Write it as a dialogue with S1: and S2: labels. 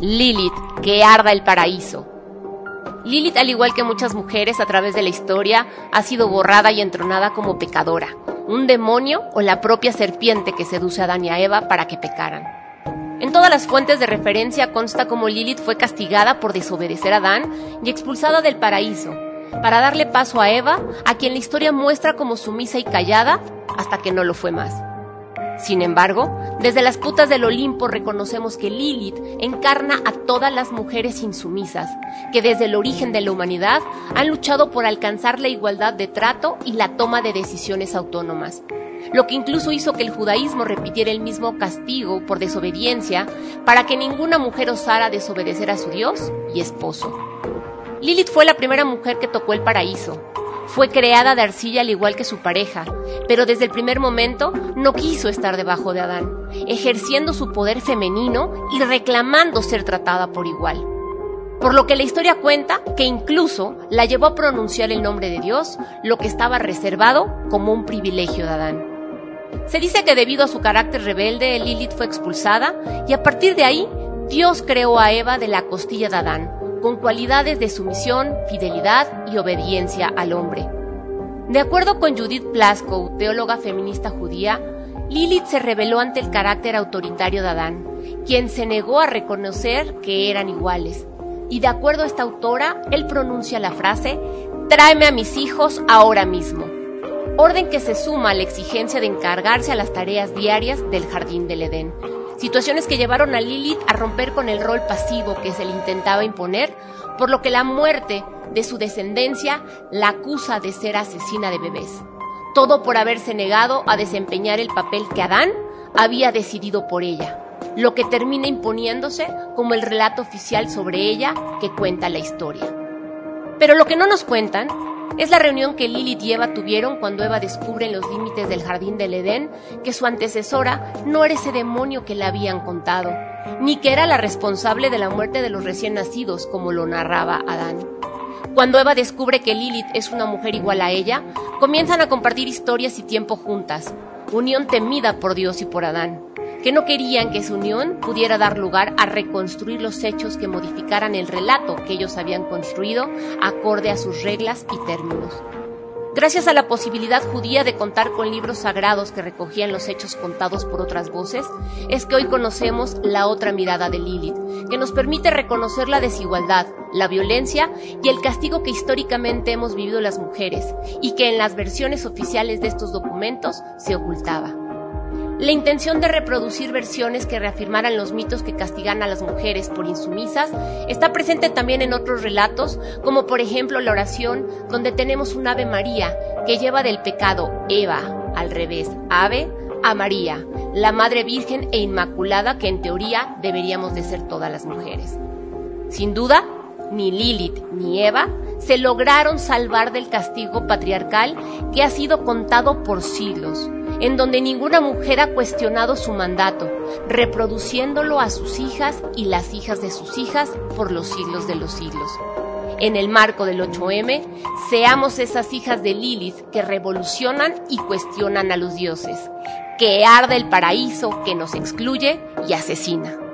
S1: Lilith, que arda el paraíso. Lilith, al igual que muchas mujeres a través de la historia, ha sido borrada y entronada como pecadora, un demonio o la propia serpiente que seduce a Adán y a Eva para que pecaran. En todas las fuentes de referencia consta como Lilith fue castigada por desobedecer a Adán y expulsada del paraíso, para darle paso a Eva, a quien la historia muestra como sumisa y callada hasta que no lo fue más. Sin embargo, desde las putas del Olimpo reconocemos que Lilith encarna a todas las mujeres insumisas, que desde el origen de la humanidad han luchado por alcanzar la igualdad de trato y la toma de decisiones autónomas, lo que incluso hizo que el judaísmo repitiera el mismo castigo por desobediencia para que ninguna mujer osara desobedecer a su Dios y esposo. Lilith fue la primera mujer que tocó el paraíso, fue creada de arcilla al igual que su pareja, pero desde el primer momento no quiso estar debajo de Adán, ejerciendo su poder femenino y reclamando ser tratada por igual. Por lo que la historia cuenta que incluso la llevó a pronunciar el nombre de Dios, lo que estaba reservado como un privilegio de Adán. Se dice que debido a su carácter rebelde, Lilith fue expulsada y a partir de ahí Dios creó a Eva de la costilla de Adán, con cualidades de sumisión, fidelidad y obediencia al hombre. De acuerdo con Judith Plaskow, teóloga feminista judía, Lilith se rebeló ante el carácter autoritario de Adán, quien se negó a reconocer que eran iguales. Y de acuerdo a esta autora, él pronuncia la frase, tráeme a mis hijos ahora mismo. Orden que se suma a la exigencia de encargarse a las tareas diarias del jardín del Edén, situaciones que llevaron a Lilith a romper con el rol pasivo que se le intentaba imponer, por lo que la muerte de su descendencia la acusa de ser asesina de bebés. Todo por haberse negado a desempeñar el papel que Adán había decidido por ella, lo que termina imponiéndose como el relato oficial sobre ella que cuenta la historia. Pero lo que no nos cuentan es la reunión que Lilith y Eva tuvieron cuando Eva descubre los límites del jardín del Edén que su antecesora no era ese demonio que le habían contado, ni que era la responsable de la muerte de los recién nacidos, como lo narraba Adán. Cuando Eva descubre que Lilith es una mujer igual a ella, comienzan a compartir historias y tiempo juntas, unión temida por Dios y por Adán que no querían que su unión pudiera dar lugar a reconstruir los hechos que modificaran el relato que ellos habían construido acorde a sus reglas y términos. Gracias a la posibilidad judía de contar con libros sagrados que recogían los hechos contados por otras voces, es que hoy conocemos la otra mirada de Lilith, que nos permite reconocer la desigualdad, la violencia y el castigo que históricamente hemos vivido las mujeres, y que en las versiones oficiales de estos documentos se ocultaba. La intención de reproducir versiones que reafirmaran los mitos que castigan a las mujeres por insumisas está presente también en otros relatos, como por ejemplo la oración donde tenemos un Ave María que lleva del pecado Eva, al revés, Ave, a María, la Madre Virgen e Inmaculada que en teoría deberíamos de ser todas las mujeres. Sin duda, ni Lilith ni Eva se lograron salvar del castigo patriarcal que ha sido contado por siglos en donde ninguna mujer ha cuestionado su mandato, reproduciéndolo a sus hijas y las hijas de sus hijas por los siglos de los siglos. En el marco del 8M, seamos esas hijas de Lilith que revolucionan y cuestionan a los dioses, que arde el paraíso que nos excluye y asesina.